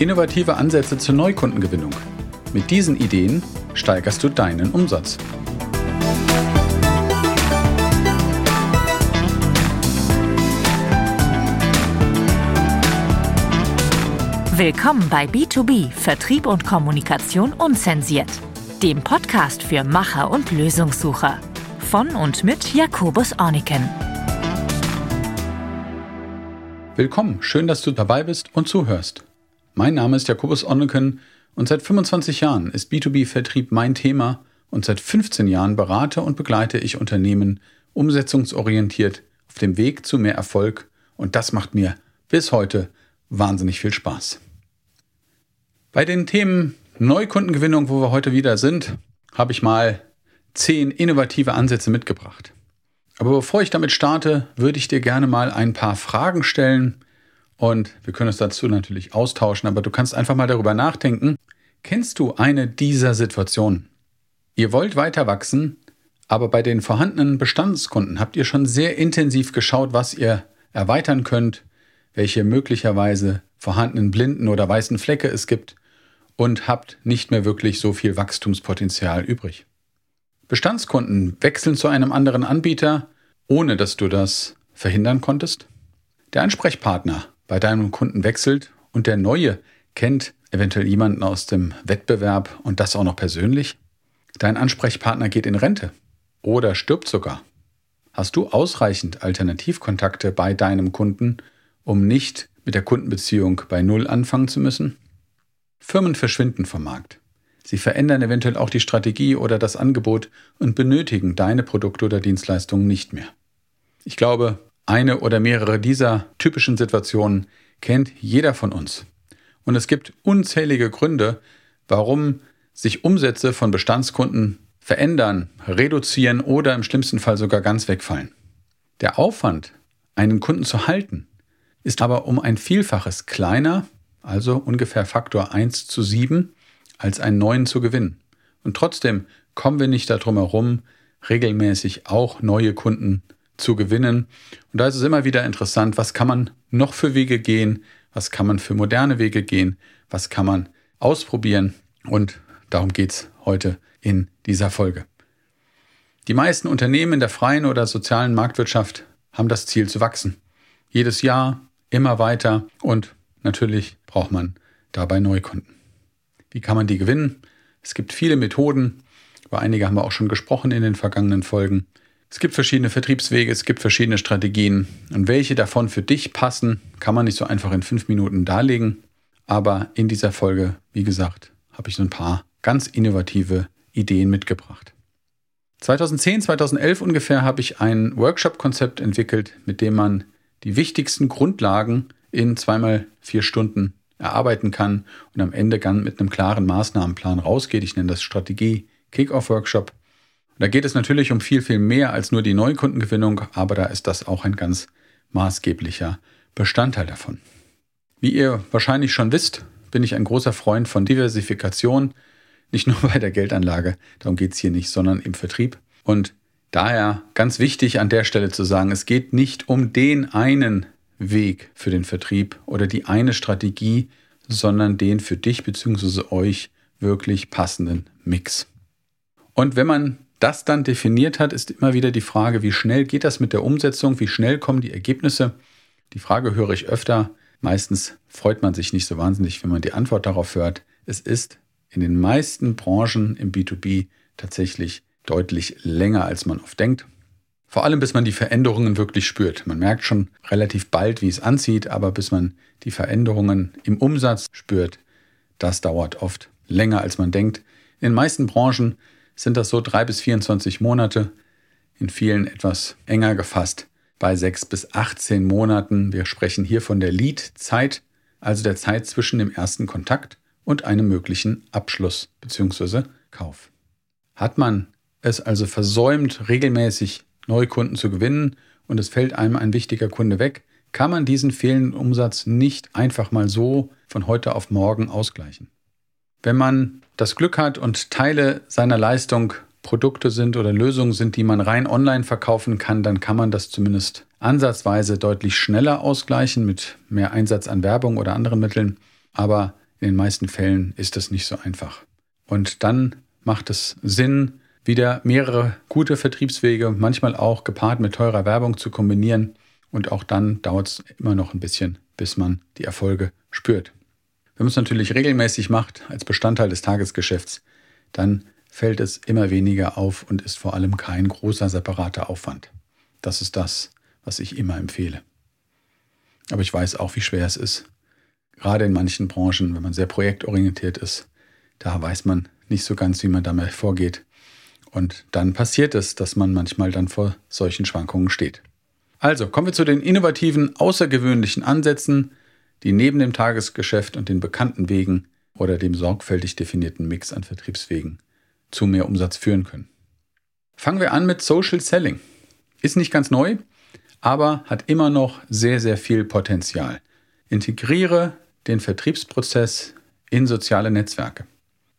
Innovative Ansätze zur Neukundengewinnung. Mit diesen Ideen steigerst du deinen Umsatz. Willkommen bei B2B Vertrieb und Kommunikation unzensiert, dem Podcast für Macher und Lösungssucher. Von und mit Jakobus Orniken. Willkommen, schön, dass du dabei bist und zuhörst. Mein Name ist Jakobus Orniken und seit 25 Jahren ist B2B-Vertrieb mein Thema und seit 15 Jahren berate und begleite ich Unternehmen umsetzungsorientiert auf dem Weg zu mehr Erfolg und das macht mir bis heute wahnsinnig viel Spaß. Bei den Themen Neukundengewinnung, wo wir heute wieder sind, habe ich mal zehn innovative Ansätze mitgebracht. Aber bevor ich damit starte, würde ich dir gerne mal ein paar Fragen stellen und wir können uns dazu natürlich austauschen, aber du kannst einfach mal darüber nachdenken. Kennst du eine dieser Situationen? Ihr wollt weiter wachsen, aber bei den vorhandenen Bestandskunden habt ihr schon sehr intensiv geschaut, was ihr erweitern könnt, welche möglicherweise vorhandenen blinden oder weißen Flecke es gibt und habt nicht mehr wirklich so viel Wachstumspotenzial übrig. Bestandskunden wechseln zu einem anderen Anbieter, ohne dass du das verhindern konntest. Der Ansprechpartner bei deinem Kunden wechselt und der neue kennt eventuell jemanden aus dem Wettbewerb und das auch noch persönlich. Dein Ansprechpartner geht in Rente oder stirbt sogar. Hast du ausreichend Alternativkontakte bei deinem Kunden, um nicht mit der Kundenbeziehung bei Null anfangen zu müssen? Firmen verschwinden vom Markt. Sie verändern eventuell auch die Strategie oder das Angebot und benötigen deine Produkte oder Dienstleistungen nicht mehr. Ich glaube, eine oder mehrere dieser typischen Situationen kennt jeder von uns. Und es gibt unzählige Gründe, warum sich Umsätze von Bestandskunden verändern, reduzieren oder im schlimmsten Fall sogar ganz wegfallen. Der Aufwand, einen Kunden zu halten, ist aber um ein Vielfaches kleiner also ungefähr Faktor 1 zu 7, als einen neuen zu gewinnen. Und trotzdem kommen wir nicht darum herum, regelmäßig auch neue Kunden zu gewinnen. Und da ist es immer wieder interessant, was kann man noch für Wege gehen, was kann man für moderne Wege gehen, was kann man ausprobieren. Und darum geht es heute in dieser Folge. Die meisten Unternehmen in der freien oder sozialen Marktwirtschaft haben das Ziel zu wachsen. Jedes Jahr immer weiter und natürlich braucht man dabei Neukunden. Wie kann man die gewinnen? Es gibt viele Methoden. Über einige haben wir auch schon gesprochen in den vergangenen Folgen. Es gibt verschiedene Vertriebswege, es gibt verschiedene Strategien. Und welche davon für dich passen, kann man nicht so einfach in fünf Minuten darlegen. Aber in dieser Folge, wie gesagt, habe ich so ein paar ganz innovative Ideen mitgebracht. 2010, 2011 ungefähr habe ich ein Workshop-Konzept entwickelt, mit dem man die wichtigsten Grundlagen in zweimal vier Stunden erarbeiten kann und am Ende dann mit einem klaren Maßnahmenplan rausgeht. Ich nenne das Strategie Kickoff Workshop. Da geht es natürlich um viel, viel mehr als nur die Neukundengewinnung, aber da ist das auch ein ganz maßgeblicher Bestandteil davon. Wie ihr wahrscheinlich schon wisst, bin ich ein großer Freund von Diversifikation, nicht nur bei der Geldanlage, darum geht es hier nicht, sondern im Vertrieb. Und daher ganz wichtig an der Stelle zu sagen, es geht nicht um den einen Weg für den Vertrieb oder die eine Strategie, sondern den für dich bzw. euch wirklich passenden Mix. Und wenn man das dann definiert hat, ist immer wieder die Frage, wie schnell geht das mit der Umsetzung, wie schnell kommen die Ergebnisse. Die Frage höre ich öfter. Meistens freut man sich nicht so wahnsinnig, wenn man die Antwort darauf hört. Es ist in den meisten Branchen im B2B tatsächlich deutlich länger, als man oft denkt. Vor allem, bis man die Veränderungen wirklich spürt. Man merkt schon relativ bald, wie es anzieht, aber bis man die Veränderungen im Umsatz spürt, das dauert oft länger, als man denkt. In den meisten Branchen sind das so drei bis 24 Monate, in vielen etwas enger gefasst, bei sechs bis 18 Monaten. Wir sprechen hier von der Lead-Zeit, also der Zeit zwischen dem ersten Kontakt und einem möglichen Abschluss bzw. Kauf. Hat man es also versäumt, regelmäßig Neukunden zu gewinnen und es fällt einem ein wichtiger Kunde weg, kann man diesen fehlenden Umsatz nicht einfach mal so von heute auf morgen ausgleichen. Wenn man das Glück hat und Teile seiner Leistung Produkte sind oder Lösungen sind, die man rein online verkaufen kann, dann kann man das zumindest ansatzweise deutlich schneller ausgleichen mit mehr Einsatz an Werbung oder anderen Mitteln. Aber in den meisten Fällen ist das nicht so einfach. Und dann macht es Sinn, wieder mehrere gute Vertriebswege, manchmal auch gepaart mit teurer Werbung zu kombinieren. Und auch dann dauert es immer noch ein bisschen, bis man die Erfolge spürt. Wenn man es natürlich regelmäßig macht, als Bestandteil des Tagesgeschäfts, dann fällt es immer weniger auf und ist vor allem kein großer separater Aufwand. Das ist das, was ich immer empfehle. Aber ich weiß auch, wie schwer es ist. Gerade in manchen Branchen, wenn man sehr projektorientiert ist, da weiß man nicht so ganz, wie man damit vorgeht. Und dann passiert es, dass man manchmal dann vor solchen Schwankungen steht. Also kommen wir zu den innovativen, außergewöhnlichen Ansätzen, die neben dem Tagesgeschäft und den bekannten Wegen oder dem sorgfältig definierten Mix an Vertriebswegen zu mehr Umsatz führen können. Fangen wir an mit Social Selling. Ist nicht ganz neu, aber hat immer noch sehr, sehr viel Potenzial. Integriere den Vertriebsprozess in soziale Netzwerke.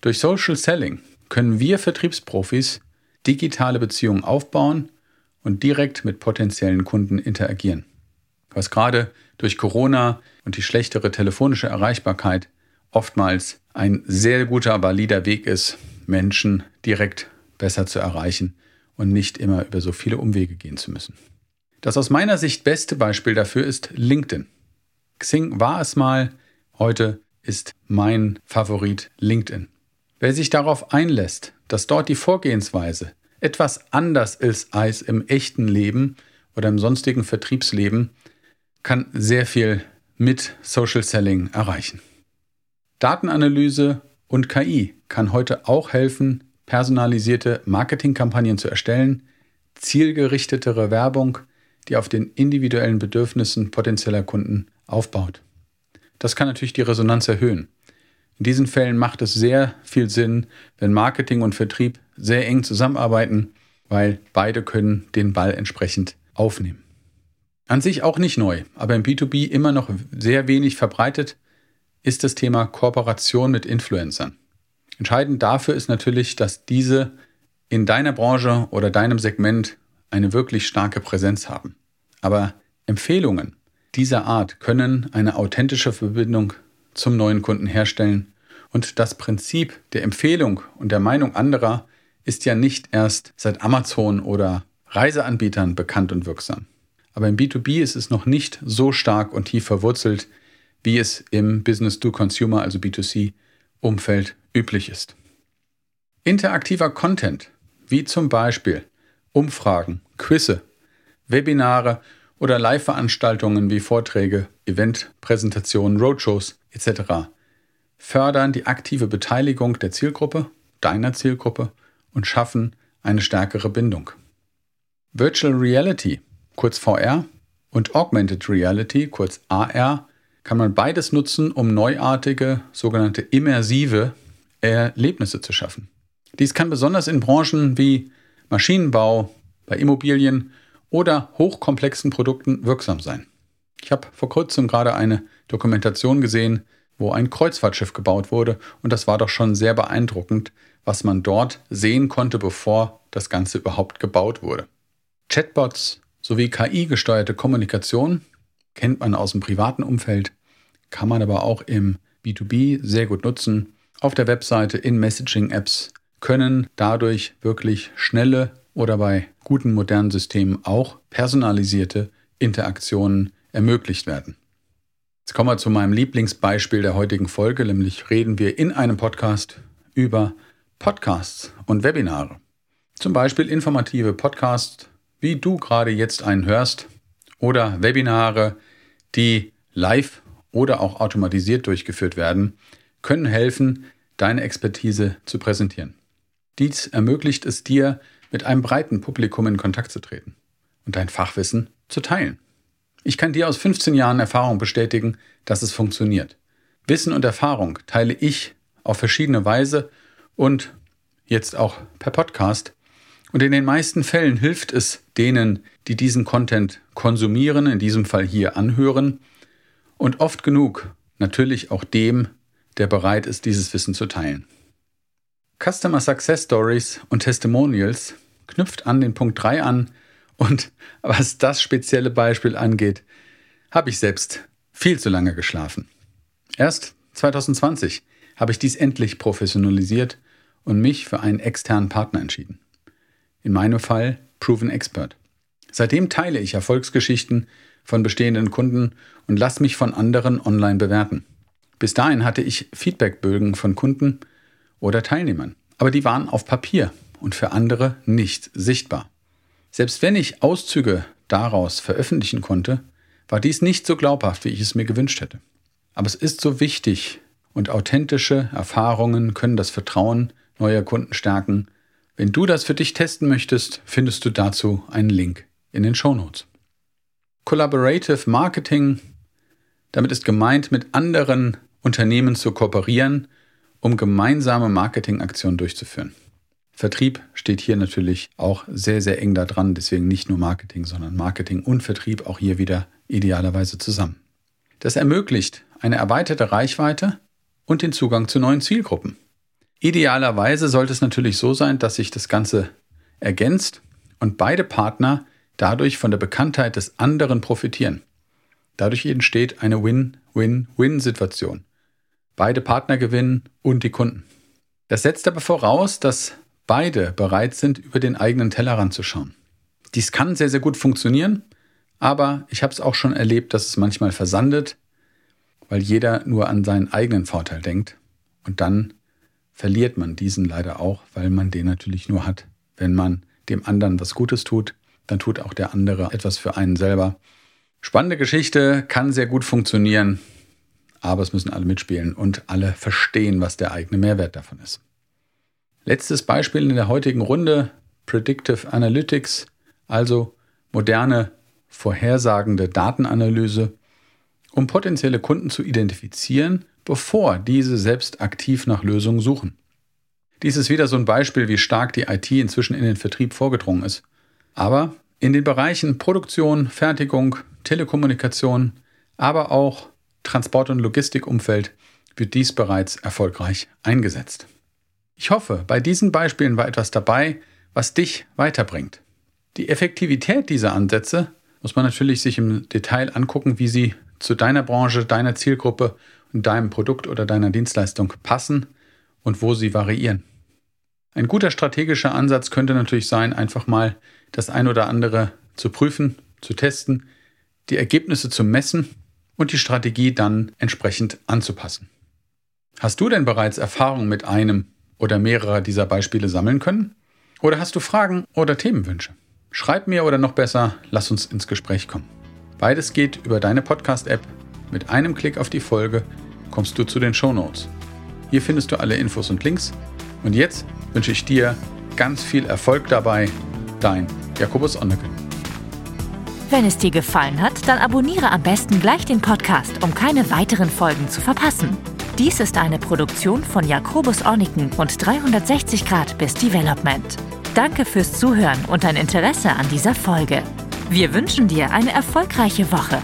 Durch Social Selling können wir Vertriebsprofis digitale Beziehungen aufbauen und direkt mit potenziellen Kunden interagieren. Was gerade durch Corona und die schlechtere telefonische Erreichbarkeit oftmals ein sehr guter, valider Weg ist, Menschen direkt besser zu erreichen und nicht immer über so viele Umwege gehen zu müssen. Das aus meiner Sicht beste Beispiel dafür ist LinkedIn. Xing war es mal, heute ist mein Favorit LinkedIn. Wer sich darauf einlässt, dass dort die Vorgehensweise etwas anders ist als im echten Leben oder im sonstigen Vertriebsleben, kann sehr viel mit Social Selling erreichen. Datenanalyse und KI kann heute auch helfen, personalisierte Marketingkampagnen zu erstellen, zielgerichtetere Werbung, die auf den individuellen Bedürfnissen potenzieller Kunden aufbaut. Das kann natürlich die Resonanz erhöhen. In diesen Fällen macht es sehr viel Sinn, wenn Marketing und Vertrieb sehr eng zusammenarbeiten, weil beide können den Ball entsprechend aufnehmen. An sich auch nicht neu, aber im B2B immer noch sehr wenig verbreitet ist das Thema Kooperation mit Influencern. Entscheidend dafür ist natürlich, dass diese in deiner Branche oder deinem Segment eine wirklich starke Präsenz haben. Aber Empfehlungen dieser Art können eine authentische Verbindung zum neuen Kunden herstellen. Und das Prinzip der Empfehlung und der Meinung anderer ist ja nicht erst seit Amazon oder Reiseanbietern bekannt und wirksam. Aber im B2B ist es noch nicht so stark und tief verwurzelt, wie es im Business-to-Consumer, also B2C-Umfeld üblich ist. Interaktiver Content, wie zum Beispiel Umfragen, Quizze, Webinare oder Live-Veranstaltungen wie Vorträge, Eventpräsentationen, Roadshows etc. fördern die aktive Beteiligung der Zielgruppe, deiner Zielgruppe und schaffen eine stärkere Bindung. Virtual Reality, kurz VR, und Augmented Reality, kurz AR, kann man beides nutzen, um neuartige, sogenannte immersive Erlebnisse zu schaffen. Dies kann besonders in Branchen wie Maschinenbau, bei Immobilien oder hochkomplexen Produkten wirksam sein. Ich habe vor kurzem gerade eine Dokumentation gesehen, wo ein Kreuzfahrtschiff gebaut wurde und das war doch schon sehr beeindruckend, was man dort sehen konnte, bevor das Ganze überhaupt gebaut wurde. Chatbots sowie KI-gesteuerte Kommunikation kennt man aus dem privaten Umfeld, kann man aber auch im B2B sehr gut nutzen. Auf der Webseite in Messaging-Apps können dadurch wirklich schnelle oder bei guten modernen Systemen auch personalisierte Interaktionen ermöglicht werden. Jetzt kommen wir zu meinem Lieblingsbeispiel der heutigen Folge, nämlich reden wir in einem Podcast über Podcasts und Webinare. Zum Beispiel informative Podcasts, wie du gerade jetzt einen hörst, oder Webinare, die live oder auch automatisiert durchgeführt werden, können helfen, deine Expertise zu präsentieren. Dies ermöglicht es dir, mit einem breiten Publikum in Kontakt zu treten und dein Fachwissen zu teilen. Ich kann dir aus 15 Jahren Erfahrung bestätigen, dass es funktioniert. Wissen und Erfahrung teile ich auf verschiedene Weise und jetzt auch per Podcast. Und in den meisten Fällen hilft es denen, die diesen Content konsumieren, in diesem Fall hier anhören, und oft genug natürlich auch dem, der bereit ist, dieses Wissen zu teilen. Customer Success Stories und Testimonials knüpft an den Punkt 3 an und was das spezielle Beispiel angeht, habe ich selbst viel zu lange geschlafen. Erst 2020 habe ich dies endlich professionalisiert und mich für einen externen Partner entschieden. In meinem Fall Proven Expert. Seitdem teile ich Erfolgsgeschichten von bestehenden Kunden und lasse mich von anderen online bewerten. Bis dahin hatte ich Feedbackbögen von Kunden oder Teilnehmern, aber die waren auf Papier und für andere nicht sichtbar. Selbst wenn ich Auszüge daraus veröffentlichen konnte, war dies nicht so glaubhaft, wie ich es mir gewünscht hätte. Aber es ist so wichtig und authentische Erfahrungen können das Vertrauen neuer Kunden stärken. Wenn du das für dich testen möchtest, findest du dazu einen Link in den Shownotes. Collaborative Marketing, damit ist gemeint, mit anderen Unternehmen zu kooperieren, um gemeinsame Marketingaktionen durchzuführen. Vertrieb steht hier natürlich auch sehr, sehr eng da dran, deswegen nicht nur Marketing, sondern Marketing und Vertrieb auch hier wieder idealerweise zusammen. Das ermöglicht eine erweiterte Reichweite und den Zugang zu neuen Zielgruppen. Idealerweise sollte es natürlich so sein, dass sich das Ganze ergänzt und beide Partner dadurch von der Bekanntheit des anderen profitieren. Dadurch entsteht eine Win-Win-Win-Situation. Beide Partner gewinnen und die Kunden. Das setzt aber voraus, dass beide bereit sind, über den eigenen Tellerrand zu schauen. Dies kann sehr, sehr gut funktionieren, aber ich habe es auch schon erlebt, dass es manchmal versandet, weil jeder nur an seinen eigenen Vorteil denkt. Und dann verliert man diesen leider auch, weil man den natürlich nur hat. Wenn man dem anderen was Gutes tut, dann tut auch der andere etwas für einen selber. Spannende Geschichte, kann sehr gut funktionieren, aber es müssen alle mitspielen und alle verstehen, was der eigene Mehrwert davon ist. Letztes Beispiel in der heutigen Runde, Predictive Analytics, also moderne vorhersagende Datenanalyse, um potenzielle Kunden zu identifizieren, bevor diese selbst aktiv nach Lösungen suchen. Dies ist wieder so ein Beispiel, wie stark die IT inzwischen in den Vertrieb vorgedrungen ist. Aber in den Bereichen Produktion, Fertigung, Telekommunikation, aber auch Transport- und Logistikumfeld wird dies bereits erfolgreich eingesetzt. Ich hoffe, bei diesen Beispielen war etwas dabei, was dich weiterbringt. Die Effektivität dieser Ansätze muss man natürlich sich im Detail angucken, wie sie zu deiner Branche, deiner Zielgruppe deinem Produkt oder deiner Dienstleistung passen und wo sie variieren. Ein guter strategischer Ansatz könnte natürlich sein, einfach mal das ein oder andere zu prüfen, zu testen, die Ergebnisse zu messen und die Strategie dann entsprechend anzupassen. Hast du denn bereits Erfahrung mit einem oder mehrere dieser Beispiele sammeln können? Oder hast du Fragen oder Themenwünsche? Schreib mir oder noch besser, lass uns ins Gespräch kommen. Beides geht über deine Podcast-App. Mit einem Klick auf die Folge kommst du zu den Show Notes. Hier findest du alle Infos und Links. Und jetzt wünsche ich dir ganz viel Erfolg dabei. Dein Jakobus Onneken. Wenn es dir gefallen hat, dann abonniere am besten gleich den Podcast, um keine weiteren Folgen zu verpassen. Dies ist eine Produktion von Jakobus Orniken und 360 Grad bis Development. Danke fürs Zuhören und dein Interesse an dieser Folge. Wir wünschen dir eine erfolgreiche Woche.